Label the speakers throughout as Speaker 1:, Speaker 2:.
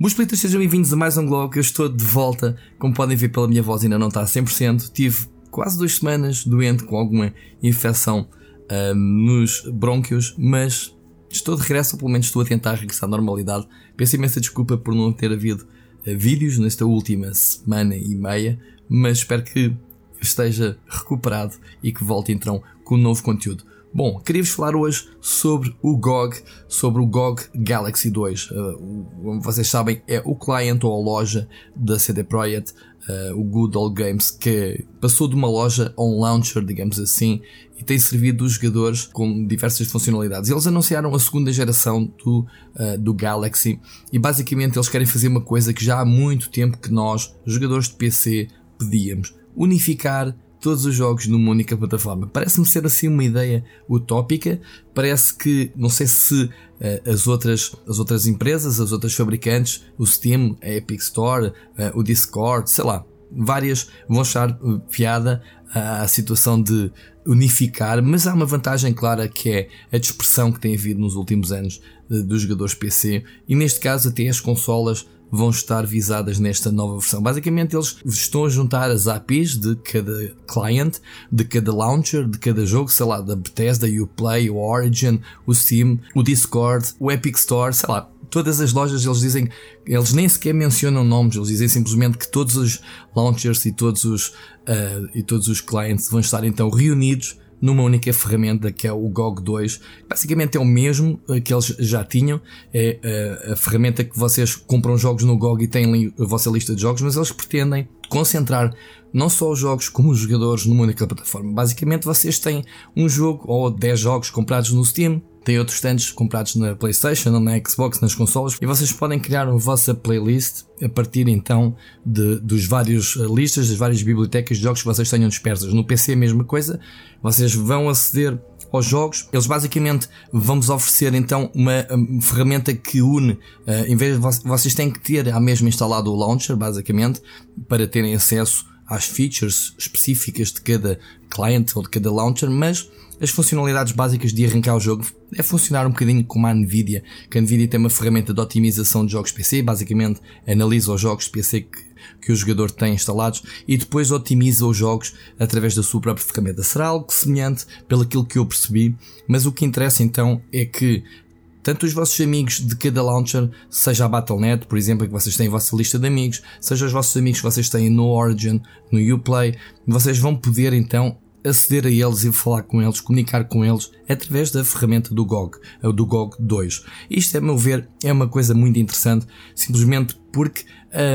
Speaker 1: Meus pleitos, sejam bem-vindos a mais um Globo. Eu estou de volta. Como podem ver pela minha voz, ainda não está a 100%. Tive quase duas semanas doente com alguma infecção uh, nos brônquios, mas estou de regresso, ou pelo menos estou a tentar regressar à normalidade. Peço imensa desculpa por não ter havido uh, vídeos nesta última semana e meia, mas espero que esteja recuperado e que volte então com um novo conteúdo. Bom, queria-vos falar hoje sobre o GOG, sobre o GOG Galaxy 2. Uh, como vocês sabem, é o cliente ou a loja da CD Projekt, uh, o Good Old Games, que passou de uma loja a um launcher, digamos assim, e tem servido os jogadores com diversas funcionalidades. Eles anunciaram a segunda geração do, uh, do Galaxy e basicamente eles querem fazer uma coisa que já há muito tempo que nós, jogadores de PC, pedíamos: unificar todos os jogos numa única plataforma. Parece-me ser assim uma ideia utópica. Parece que, não sei se uh, as, outras, as outras empresas, as outras fabricantes, o Steam, a Epic Store, uh, o Discord, sei lá, várias vão achar eh, piada à situação de unificar, mas há uma vantagem clara que é a dispersão que tem havido nos últimos anos dos jogadores PC e neste caso até as consolas vão estar visadas nesta nova versão. Basicamente, eles estão a juntar as APIs de cada client, de cada launcher, de cada jogo, sei lá, da Bethesda, o Uplay, o Origin, o Steam, o Discord, o Epic Store, sei lá. Todas as lojas eles dizem, eles nem sequer mencionam nomes, eles dizem simplesmente que todos os launchers e todos os, uh, e todos os clients vão estar então reunidos numa única ferramenta que é o GOG 2. Basicamente é o mesmo que eles já tinham, é a, eh, a ferramenta que vocês compram jogos no GOG e têm a vossa lista de jogos, mas eles pretendem concentrar não só os jogos como os jogadores numa única plataforma. Basicamente vocês têm um jogo ou 10 jogos comprados no Steam, tem outros tantos comprados na PlayStation, na Xbox, nas consoles, e vocês podem criar a vossa playlist a partir então de, dos vários eh, listas, das várias bibliotecas de jogos que vocês tenham dispersas. No PC a mesma coisa, vocês vão aceder aos jogos, eles basicamente vão-vos oferecer então uma, ferramenta que une, uh, em vez de vocês têm que ter a mesma instalado o launcher, basicamente, para terem acesso às features específicas de cada client ou de cada launcher, mas as funcionalidades básicas de arrancar o jogo é funcionar um bocadinho como a Nvidia, que a Nvidia tem uma ferramenta de otimização de jogos PC, basicamente analisa os jogos de PC que, que o jogador tem instalados e depois otimiza os jogos através da sua própria ferramenta. Será algo semelhante pelo que eu percebi, mas o que interessa então é que tanto os vossos amigos de cada launcher, seja a Battle.net, por exemplo, que vocês têm a vossa lista de amigos, seja os vossos amigos que vocês têm no Origin, no Uplay, vocês vão poder então aceder a eles e falar com eles, comunicar com eles através da ferramenta do GOG, do GOG 2. Isto, a meu ver, é uma coisa muito interessante, simplesmente porque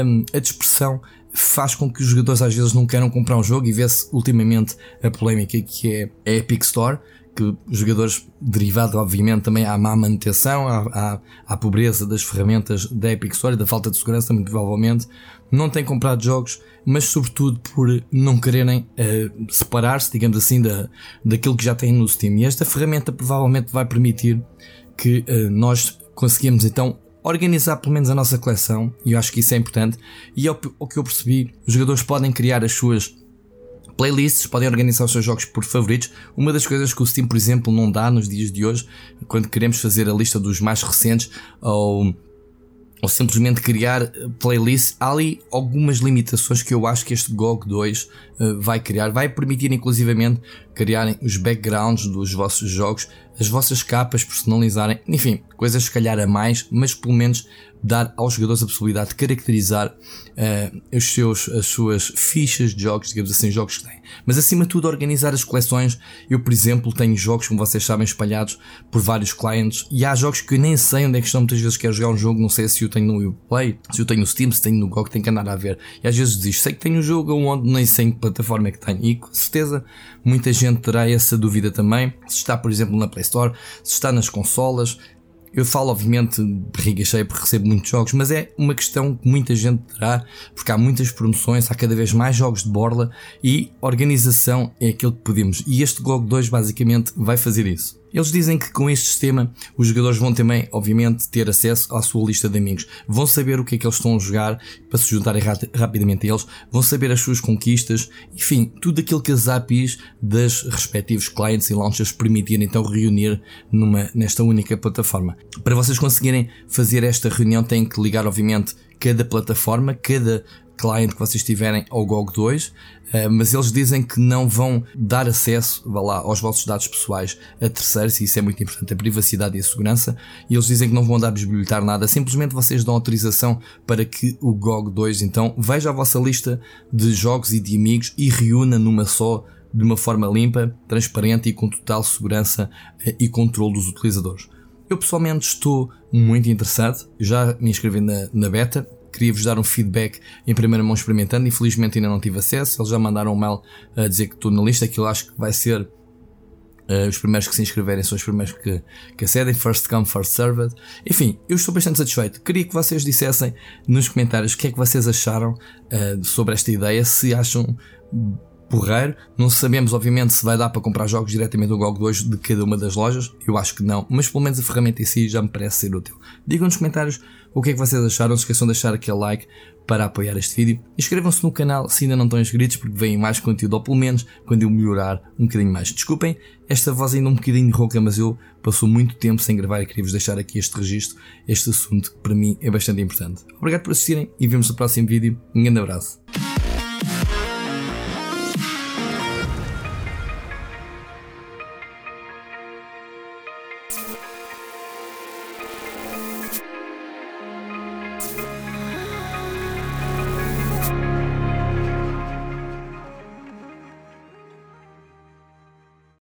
Speaker 1: hum, a dispersão faz com que os jogadores às vezes não queiram comprar um jogo e vê-se ultimamente a polémica que é a Epic Store, que os jogadores, derivado obviamente também à má manutenção, à, à, à, pobreza das ferramentas da Epic Store e da falta de segurança, muito provavelmente, não têm comprado jogos, mas sobretudo por não quererem uh, separar-se, digamos assim, da, daquilo que já têm no Steam. E esta ferramenta provavelmente vai permitir que uh, nós conseguimos então organizar pelo menos a nossa coleção, e eu acho que isso é importante, e ao, ao que eu percebi, os jogadores podem criar as suas playlists, podem organizar os seus jogos por favoritos. Uma das coisas que o Steam, por exemplo, não dá nos dias de hoje, quando queremos fazer a lista dos mais recentes ou, ou simplesmente criar playlists, há ali algumas limitações que eu acho que este GOG 2 uh, vai criar. Vai permitir, inclusivamente, criarem os backgrounds dos vossos jogos, as vossas capas, personalizarem, enfim, coisas se calhar a mais, mas pelo menos dar aos jogadores a possibilidade de caracterizar uh, os seus, as suas fichas de jogos, digamos assim, jogos que têm. Mas acima de tudo, organizar as coleções. Eu, por exemplo, tenho jogos, como vocês sabem, espalhados por vários clientes e há jogos que eu nem sei onde é que estão. Muitas vezes quero jogar um jogo, não sei se eu tenho no Uplay, se eu tenho no Steam, se tenho no GOG, tenho que andar a ver. E às vezes diz, sei que tenho um jogo onde nem sei em que plataforma é que tenho. E com certeza muita gente terá essa dúvida também. Se está, por exemplo, na Play Store, se está nas consolas, eu falo, obviamente, barriga cheia porque recebo muitos jogos, mas é uma questão que muita gente terá, porque há muitas promoções, há cada vez mais jogos de borla e organização é aquilo que podemos. E este GOG 2 basicamente vai fazer isso. Eles dizem que com este sistema os jogadores vão também, obviamente, ter acesso à sua lista de amigos. Vão saber o que é que eles estão a jogar para se juntarem rapidamente a eles, vão saber as suas conquistas, enfim, tudo aquilo que as APIs das respectivos clients e launchers permitirem então reunir numa, nesta única plataforma. Para vocês conseguirem fazer esta reunião têm que ligar, obviamente, cada plataforma, cada client que vocês tiverem ao GOG2, eh, mas eles dizem que não vão dar acesso vá lá, aos vossos dados pessoais a terceiros, e isso é muito importante, a privacidade e a segurança, e eles dizem que não vão dar bisbilhotar nada, simplesmente vocês dão autorização para que o GOG2 então veja a vossa lista de jogos e de amigos e reúna numa só de uma forma limpa, transparente e com total segurança eh, e controle dos utilizadores. Eu pessoalmente estou muito interessado, já me inscrevi na, na beta, queria-vos dar um feedback em primeira mão experimentando, infelizmente ainda não tive acesso, eles já mandaram um mail a dizer que estou na lista, aquilo acho que vai ser Uh, os primeiros que se inscreverem são os primeiros que, que acedem, first come, first served. Enfim, eu estou bastante satisfeito. Queria que vocês dissessem nos comentários o que é que vocês acharam uh, sobre esta ideia, se acham porreiro. Não sabemos, obviamente, se vai dar para comprar jogos diretamente do GOG 2 de cada uma das lojas. Eu acho que não, mas pelo menos a ferramenta em si já me parece ser útil. Digam nos comentários o que é que vocês acharam. Não se esqueçam de deixar aquele like para apoiar este vídeo. Inscrevam-se no canal se ainda não estão inscritos, porque vem mais conteúdo, ou pelo menos quando eu melhorar um bocadinho mais. Desculpem, esta voz ainda um bocadinho rouca, mas eu passou muito tempo sem gravar e queria-vos deixar aqui este registro, este assunto que para mim é bastante importante. Obrigado por assistirem e vemos no próximo vídeo. Um grande abraço.